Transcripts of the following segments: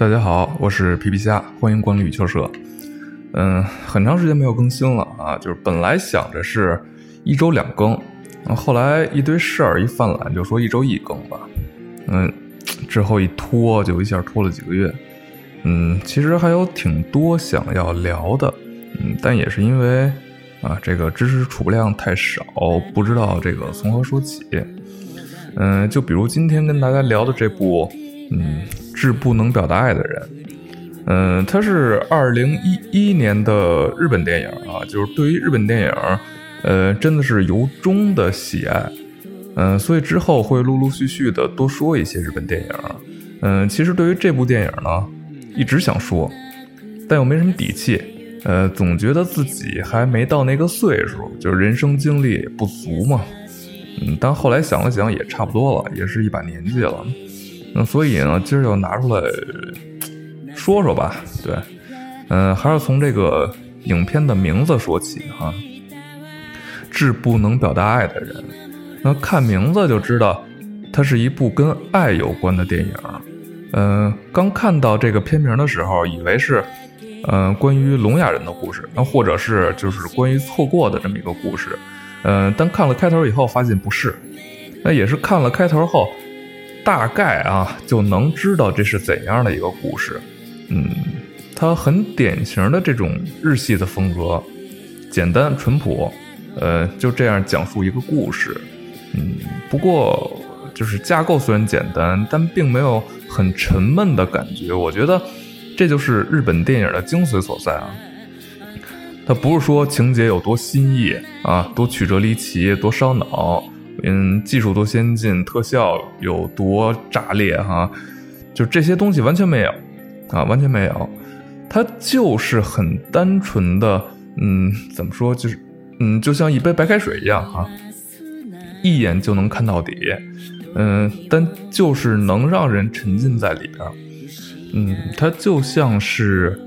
大家好，我是皮皮虾，欢迎光临羽球社。嗯，很长时间没有更新了啊，就是本来想着是一周两更，后来一堆事儿一犯懒，就说一周一更吧。嗯，之后一拖就一下拖了几个月。嗯，其实还有挺多想要聊的，嗯，但也是因为啊，这个知识储量太少，不知道这个从何说起。嗯，就比如今天跟大家聊的这部，嗯。致不能表达爱的人，嗯，它是二零一一年的日本电影啊，就是对于日本电影，呃，真的是由衷的喜爱，嗯，所以之后会陆陆续续的多说一些日本电影，嗯，其实对于这部电影呢，一直想说，但又没什么底气，呃，总觉得自己还没到那个岁数，就是人生经历不足嘛，嗯，但后来想了想，也差不多了，也是一把年纪了。那所以呢，今儿就拿出来说说吧。对，嗯，还是从这个影片的名字说起哈，《致不能表达爱的人》。那看名字就知道，它是一部跟爱有关的电影。嗯，刚看到这个片名的时候，以为是嗯关于聋哑人的故事，那或者是就是关于错过的这么一个故事。嗯，但看了开头以后，发现不是。那也是看了开头后。大概啊，就能知道这是怎样的一个故事。嗯，它很典型的这种日系的风格，简单淳朴，呃，就这样讲述一个故事。嗯，不过就是架构虽然简单，但并没有很沉闷的感觉。我觉得这就是日本电影的精髓所在啊。它不是说情节有多新意啊，多曲折离奇，多烧脑。嗯，技术多先进，特效有多炸裂哈，就这些东西完全没有啊，完全没有，它就是很单纯的，嗯，怎么说，就是嗯，就像一杯白开水一样哈，一眼就能看到底，嗯，但就是能让人沉浸在里边，嗯，它就像是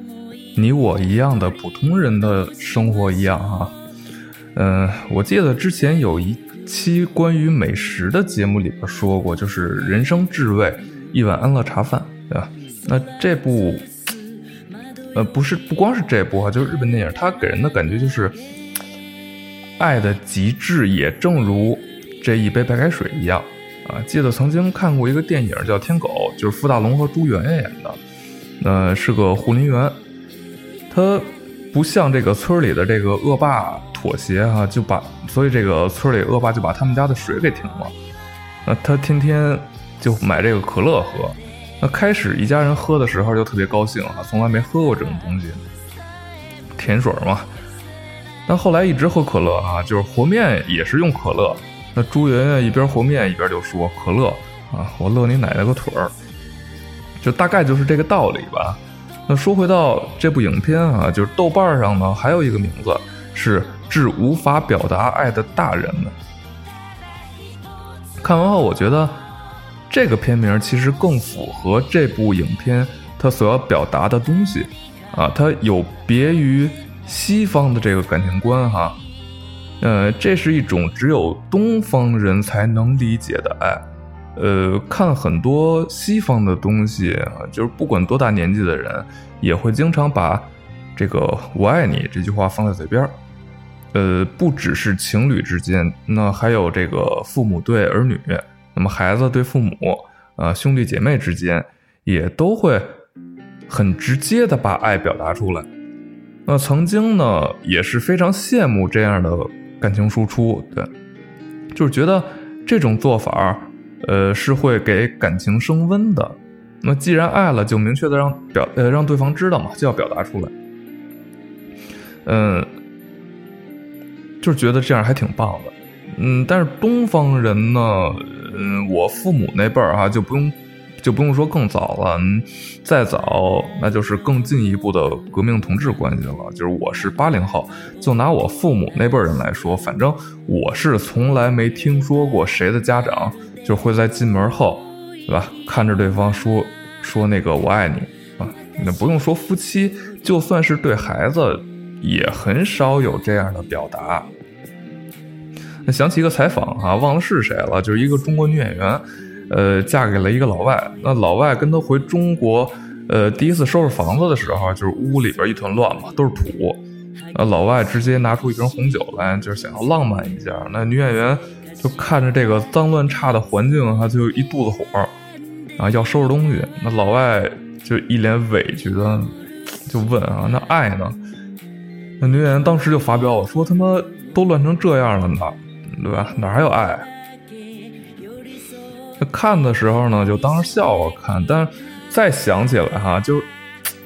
你我一样的普通人的生活一样哈，嗯，我记得之前有一。期关于美食的节目里边说过，就是人生至味一碗安乐茶饭，对吧？那这部，呃，不是不光是这部啊，就是日本电影，它给人的感觉就是爱的极致，也正如这一杯白开水一样啊。记得曾经看过一个电影叫《天狗》，就是傅大龙和朱媛媛演的，呃，是个护林员，他不像这个村里的这个恶霸。妥协哈，就把所以这个村里恶霸就把他们家的水给停了。那他天天就买这个可乐喝。那开始一家人喝的时候就特别高兴啊，从来没喝过这种东西，甜水嘛。但后来一直喝可乐啊，就是和面也是用可乐。那朱媛媛一边和面一边就说：“可乐啊，我乐你奶奶个腿儿！”就大概就是这个道理吧。那说回到这部影片啊，就是豆瓣上呢还有一个名字是。致无法表达爱的大人们，看完后我觉得这个片名其实更符合这部影片它所要表达的东西啊，它有别于西方的这个感情观哈，呃，这是一种只有东方人才能理解的爱，呃，看很多西方的东西，就是不管多大年纪的人也会经常把这个“我爱你”这句话放在嘴边儿。呃，不只是情侣之间，那还有这个父母对儿女，那么孩子对父母，呃，兄弟姐妹之间，也都会很直接的把爱表达出来。那曾经呢，也是非常羡慕这样的感情输出，对，就是觉得这种做法，呃，是会给感情升温的。那既然爱了，就明确的让表，呃，让对方知道嘛，就要表达出来。嗯。就是觉得这样还挺棒的，嗯，但是东方人呢，嗯，我父母那辈儿哈就不用，就不用说更早了，再早那就是更进一步的革命同志关系了。就是我是八零后，就拿我父母那辈人来说，反正我是从来没听说过谁的家长就会在进门后，对吧，看着对方说说那个我爱你啊，那不用说夫妻，就算是对孩子。也很少有这样的表达，那想起一个采访啊，忘了是谁了，就是一个中国女演员，呃，嫁给了一个老外。那老外跟她回中国，呃，第一次收拾房子的时候，就是屋里边一团乱嘛，都是土。那老外直接拿出一瓶红酒来，就是想要浪漫一下。那女演员就看着这个脏乱差的环境，她，就一肚子火，啊，要收拾东西。那老外就一脸委屈的就问啊，那爱呢？那女演员当时就发飙了，说他妈都乱成这样了呢，对吧？哪还有爱？看的时候呢，就当着笑话看，但再想起来哈，就。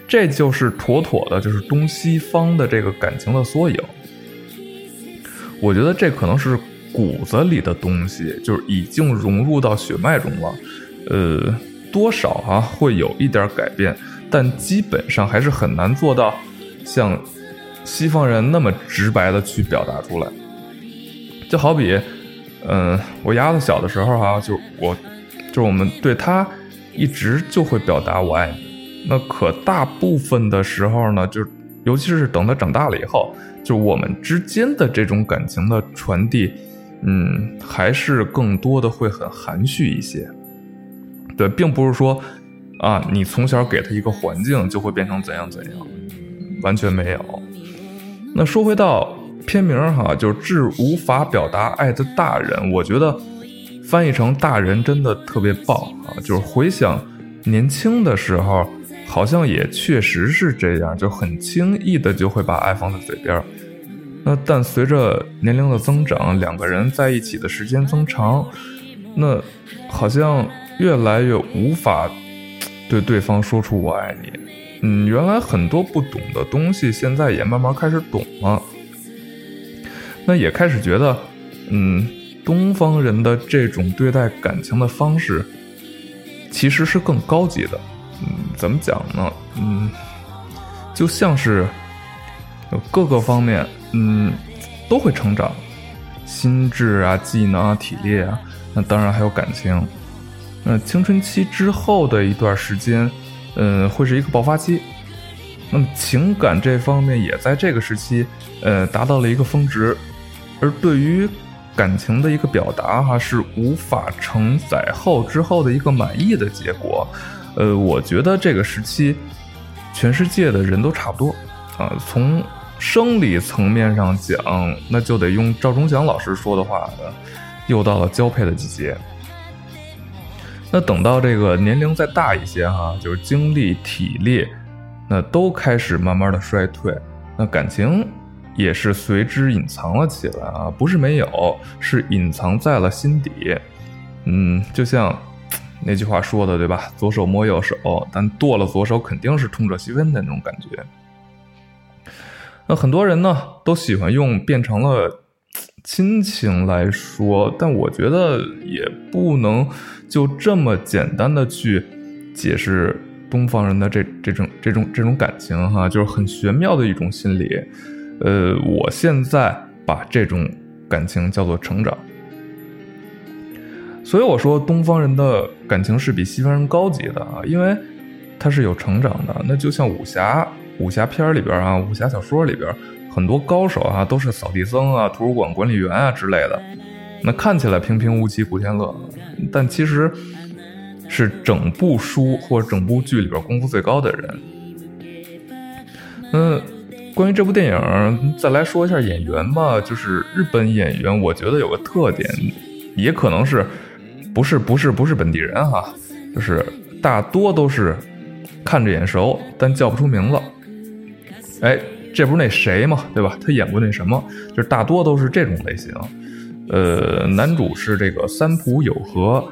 这就是妥妥的，就是东西方的这个感情的缩影。我觉得这可能是骨子里的东西，就是已经融入到血脉中了。呃，多少啊会有一点改变，但基本上还是很难做到像西方人那么直白的去表达出来。就好比，嗯，我丫头小的时候哈，就我，就是我们对她一直就会表达我爱你。那可大部分的时候呢，就尤其是等他长大了以后，就我们之间的这种感情的传递，嗯，还是更多的会很含蓄一些。对，并不是说啊，你从小给他一个环境就会变成怎样怎样，完全没有。那说回到片名哈，就是《致无法表达爱的大人》，我觉得翻译成“大人”真的特别棒啊！就是回想年轻的时候。好像也确实是这样，就很轻易的就会把爱放在嘴边。那但随着年龄的增长，两个人在一起的时间增长，那好像越来越无法对对方说出我爱你。嗯，原来很多不懂的东西，现在也慢慢开始懂了。那也开始觉得，嗯，东方人的这种对待感情的方式，其实是更高级的。嗯，怎么讲呢？嗯，就像是各个方面，嗯，都会成长，心智啊、技能啊、体力啊，那当然还有感情。那青春期之后的一段时间，嗯，会是一个爆发期。那么情感这方面也在这个时期，呃，达到了一个峰值。而对于感情的一个表达，哈，是无法承载后之后的一个满意的结果。呃，我觉得这个时期，全世界的人都差不多啊。从生理层面上讲，那就得用赵忠祥老师说的话，又到了交配的季节。那等到这个年龄再大一些哈，就是精力、体力，那都开始慢慢的衰退，那感情也是随之隐藏了起来啊，不是没有，是隐藏在了心底。嗯，就像。那句话说的对吧？左手摸右手，但剁了左手肯定是痛彻心扉的那种感觉。那很多人呢都喜欢用变成了亲情来说，但我觉得也不能就这么简单的去解释东方人的这这种这种这种感情哈，就是很玄妙的一种心理。呃，我现在把这种感情叫做成长。所以我说，东方人的感情是比西方人高级的啊，因为他是有成长的。那就像武侠武侠片里边啊，武侠小说里边很多高手啊，都是扫地僧啊、图书馆管理员啊之类的。那看起来平平无奇、古天乐，但其实是整部书或者整部剧里边功夫最高的人。嗯，关于这部电影，再来说一下演员吧。就是日本演员，我觉得有个特点，也可能是。不是不是不是本地人哈，就是大多都是看着眼熟，但叫不出名字。哎，这不是那谁吗？对吧？他演过那什么？就是大多都是这种类型。呃，男主是这个三浦友和，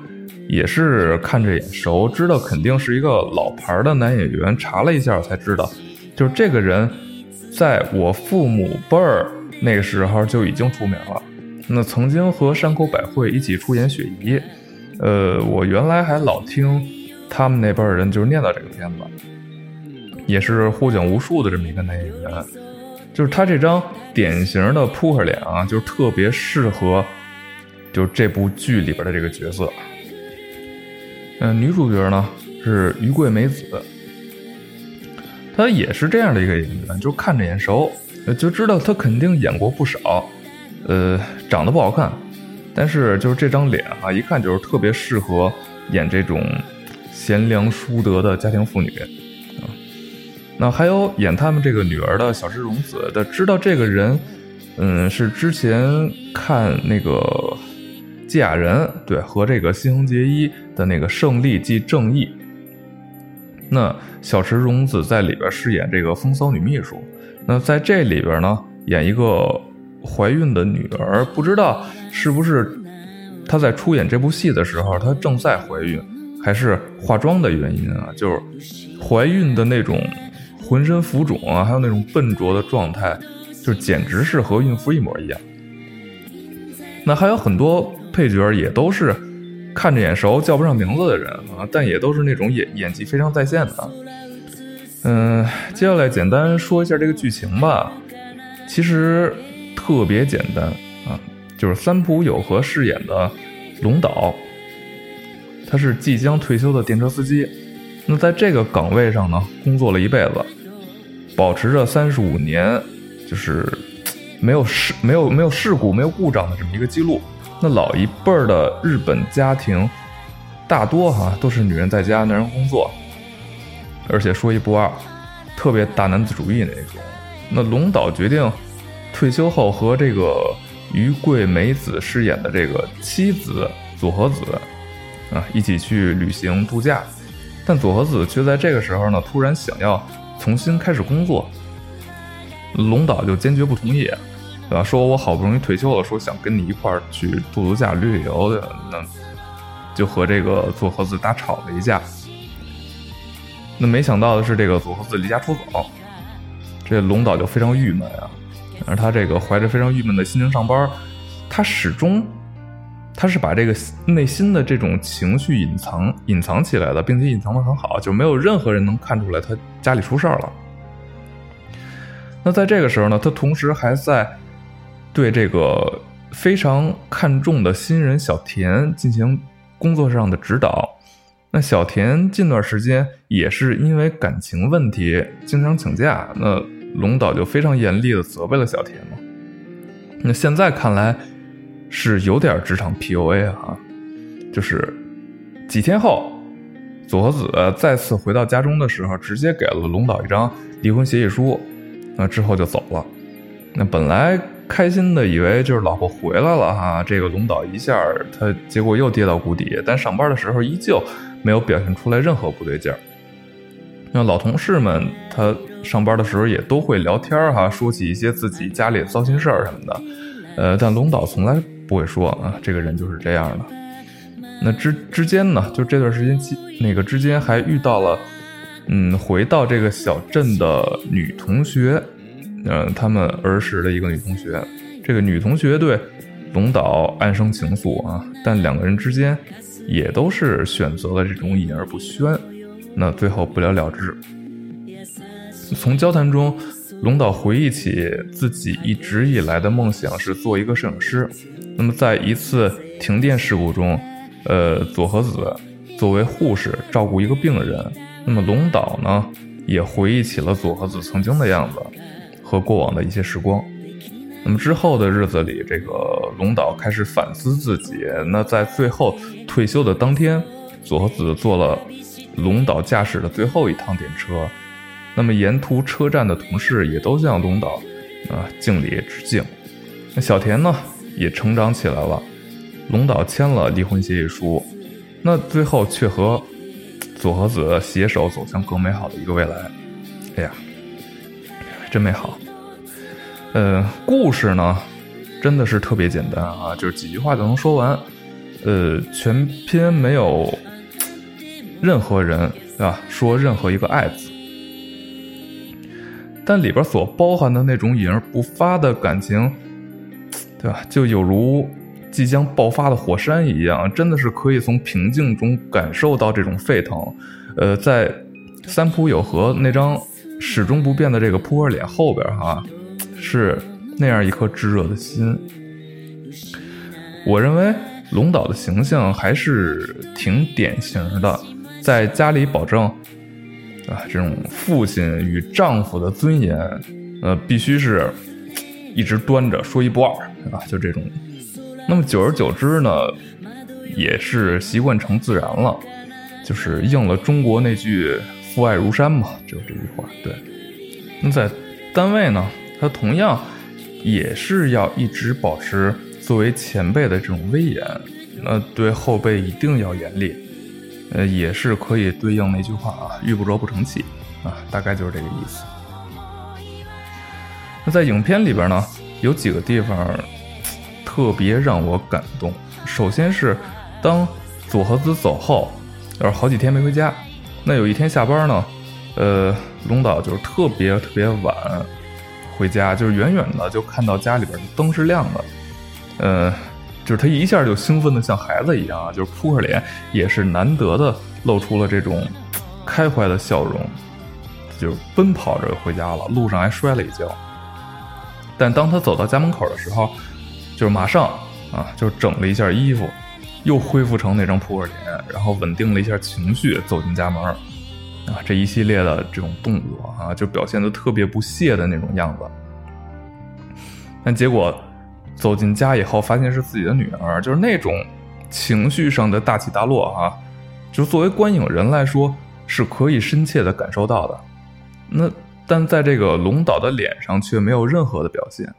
也是看着眼熟，知道肯定是一个老牌的男演员。查了一下才知道，就是这个人，在我父母辈儿那个时候就已经出名了。那曾经和山口百惠一起出演《雪姨》。呃，我原来还老听他们那辈人就是念叨这个片子，也是获奖无数的这么一个男演员，就是他这张典型的扑克脸啊，就特别适合就这部剧里边的这个角色。嗯，女主角呢是于贵美子，他也是这样的一个演员，就看着眼熟，就知道他肯定演过不少。呃，长得不好看，但是就是这张脸啊，一看就是特别适合演这种贤良淑德的家庭妇女啊。那还有演他们这个女儿的小池荣子的，知道这个人，嗯，是之前看那个《芥雅人》对和这个新垣结衣的那个《胜利即正义》。那小池荣子在里边饰演这个风骚女秘书，那在这里边呢，演一个。怀孕的女儿，不知道是不是她在出演这部戏的时候，她正在怀孕，还是化妆的原因啊？就是怀孕的那种浑身浮肿啊，还有那种笨拙的状态，就简直是和孕妇一模一样。那还有很多配角也都是看着眼熟，叫不上名字的人啊，但也都是那种演演技非常在线的。嗯，接下来简单说一下这个剧情吧。其实。特别简单啊，就是三浦友和饰演的龙岛，他是即将退休的电车司机。那在这个岗位上呢，工作了一辈子，保持着三十五年，就是没有事、没有没有事故、没有故障的这么一个记录。那老一辈儿的日本家庭，大多哈都是女人在家，男人工作，而且说一不二，特别大男子主义那种。那龙岛决定。退休后和这个于贵美子饰演的这个妻子佐和子啊一起去旅行度假，但佐和子却在这个时候呢突然想要重新开始工作，龙岛就坚决不同意，对吧？说我好不容易退休了，说想跟你一块儿去度度假旅旅游的，那就和这个佐和子大吵了一架。那没想到的是，这个佐和子离家出走，这龙岛就非常郁闷啊。而他这个怀着非常郁闷的心情上班，他始终，他是把这个内心的这种情绪隐藏隐藏起来的，并且隐藏的很好，就没有任何人能看出来他家里出事儿了。那在这个时候呢，他同时还在对这个非常看重的新人小田进行工作上的指导。那小田近段时间也是因为感情问题经常请假，那。龙岛就非常严厉的责备了小田嘛，那现在看来是有点职场 PUA 啊，就是几天后，佐和子再次回到家中的时候，直接给了龙岛一张离婚协议书，那之后就走了。那本来开心的以为就是老婆回来了哈，这个龙岛一下他结果又跌到谷底，但上班的时候依旧没有表现出来任何不对劲儿。那老同事们，他上班的时候也都会聊天哈，说起一些自己家里的糟心事儿什么的，呃，但龙岛从来不会说啊，这个人就是这样的。那之之间呢，就这段时间那个之间还遇到了，嗯，回到这个小镇的女同学，嗯，他们儿时的一个女同学，这个女同学对龙岛暗生情愫啊，但两个人之间也都是选择了这种隐而不宣。那最后不了了之。从交谈中，龙岛回忆起自己一直以来的梦想是做一个摄影师。那么，在一次停电事故中，呃，佐和子作为护士照顾一个病人。那么，龙岛呢，也回忆起了佐和子曾经的样子和过往的一些时光。那么之后的日子里，这个龙岛开始反思自己。那在最后退休的当天，佐和子坐了。龙岛驾驶的最后一趟电车，那么沿途车站的同事也都向龙岛啊敬礼致敬。那小田呢也成长起来了，龙岛签了离婚协议书，那最后却和佐和子携手走向更美好的一个未来。哎呀，真美好。呃，故事呢真的是特别简单啊，就是几句话就能说完。呃，全篇没有。任何人，对吧？说任何一个“爱”字，但里边所包含的那种隐而不发的感情，对吧？就有如即将爆发的火山一样，真的是可以从平静中感受到这种沸腾。呃，在三浦友和那张始终不变的这个扑克脸后边，哈，是那样一颗炙热的心。我认为龙岛的形象还是挺典型的。在家里保证，啊，这种父亲与丈夫的尊严，呃，必须是一直端着，说一不二，啊，就这种。那么久而久之呢，也是习惯成自然了，就是应了中国那句“父爱如山”嘛，就这句话。对。那在单位呢，他同样也是要一直保持作为前辈的这种威严，那对后辈一定要严厉。呃，也是可以对应那句话啊，“遇不着不成器”，啊，大概就是这个意思。那在影片里边呢，有几个地方特别让我感动。首先是当佐和子走后，是好几天没回家。那有一天下班呢，呃，龙岛就是特别特别晚回家，就是远远的就看到家里边的灯是亮的，呃。就是他一下就兴奋的像孩子一样啊，就是扑克脸也是难得的露出了这种开怀的笑容，就奔跑着回家了，路上还摔了一跤。但当他走到家门口的时候，就是马上啊，就整了一下衣服，又恢复成那张扑克脸，然后稳定了一下情绪，走进家门啊，这一系列的这种动作啊，就表现的特别不屑的那种样子。但结果。走进家以后，发现是自己的女儿，就是那种情绪上的大起大落啊，就作为观影人来说是可以深切的感受到的。那但在这个龙岛的脸上却没有任何的表现。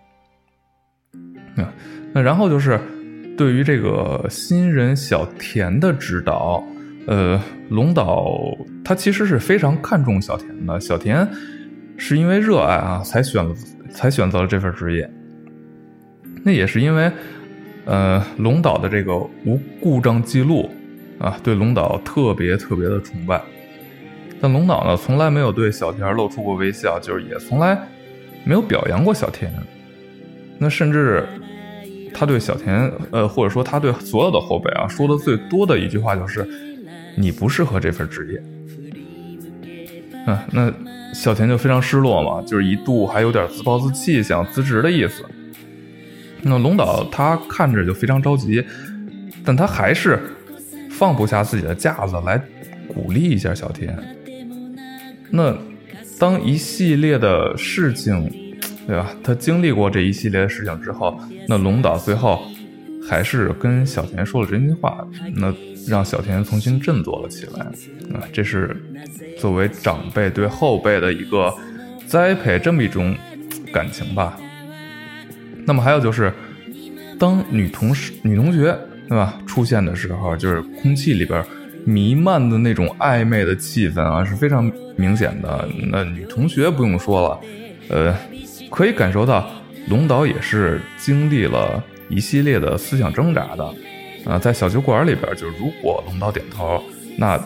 那那然后就是对于这个新人小田的指导，呃，龙岛他其实是非常看重小田的。小田是因为热爱啊，才选才选择了这份职业。那也是因为，呃，龙岛的这个无故障记录啊，对龙岛特别特别的崇拜。但龙岛呢，从来没有对小田露出过微笑，就是也从来没有表扬过小田。那甚至他对小田，呃，或者说他对所有的后辈啊，说的最多的一句话就是：“你不适合这份职业。”嗯，那小田就非常失落嘛，就是一度还有点自暴自弃，想辞职的意思。那龙岛他看着就非常着急，但他还是放不下自己的架子来鼓励一下小田。那当一系列的事情，对吧？他经历过这一系列的事情之后，那龙岛最后还是跟小田说了真心话，那让小田重新振作了起来。啊，这是作为长辈对后辈的一个栽培，这么一种感情吧。那么还有就是，当女同事、女同学，对吧，出现的时候，就是空气里边弥漫的那种暧昧的气氛啊，是非常明显的。那女同学不用说了，呃，可以感受到龙岛也是经历了一系列的思想挣扎的。啊，在小酒馆里边，就如果龙岛点头，那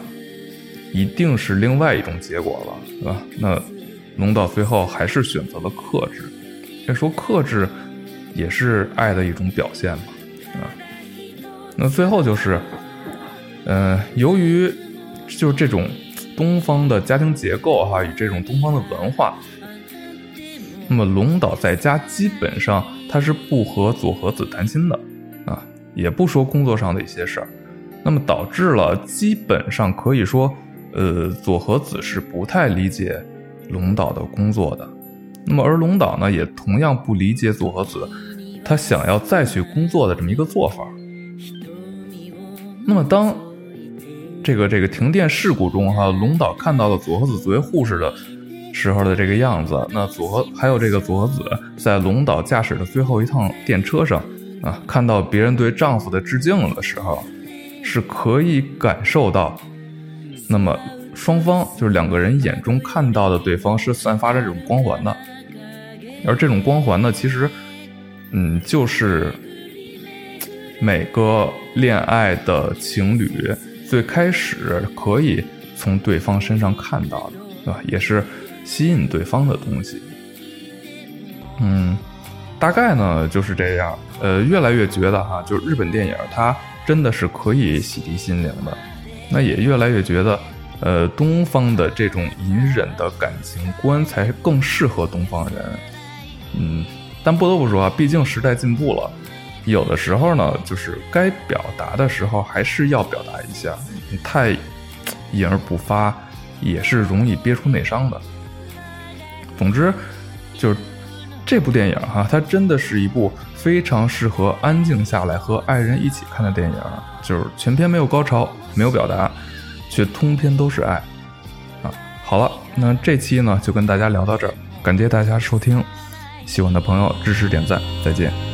一定是另外一种结果了，对吧？那龙岛最后还是选择了克制。要说克制。也是爱的一种表现嘛，啊，那最后就是，呃，由于就是这种东方的家庭结构哈，与这种东方的文化，那么龙岛在家基本上他是不和佐和子谈心的，啊，也不说工作上的一些事儿，那么导致了基本上可以说，呃，佐和子是不太理解龙岛的工作的。那么，而龙岛呢，也同样不理解佐和子，他想要再去工作的这么一个做法。那么，当这个这个停电事故中，哈，龙岛看到了佐和子作为护士的时候的这个样子，那佐和还有这个佐和子在龙岛驾驶的最后一趟电车上，啊，看到别人对丈夫的致敬的时候，是可以感受到，那么。双方就是两个人眼中看到的对方是散发着这种光环的，而这种光环呢，其实，嗯，就是每个恋爱的情侣最开始可以从对方身上看到的，对吧？也是吸引对方的东西。嗯，大概呢就是这样。呃，越来越觉得哈，就是日本电影它真的是可以洗涤心灵的，那也越来越觉得。呃，东方的这种隐忍的感情观才更适合东方人，嗯，但不得不说啊，毕竟时代进步了，有的时候呢，就是该表达的时候还是要表达一下，太隐而不发也是容易憋出内伤的。总之，就是这部电影哈，它真的是一部非常适合安静下来和爱人一起看的电影，就是全片没有高潮，没有表达，却通篇都是爱。啊，好了，那这期呢就跟大家聊到这儿，感谢大家收听，喜欢的朋友支持点赞，再见。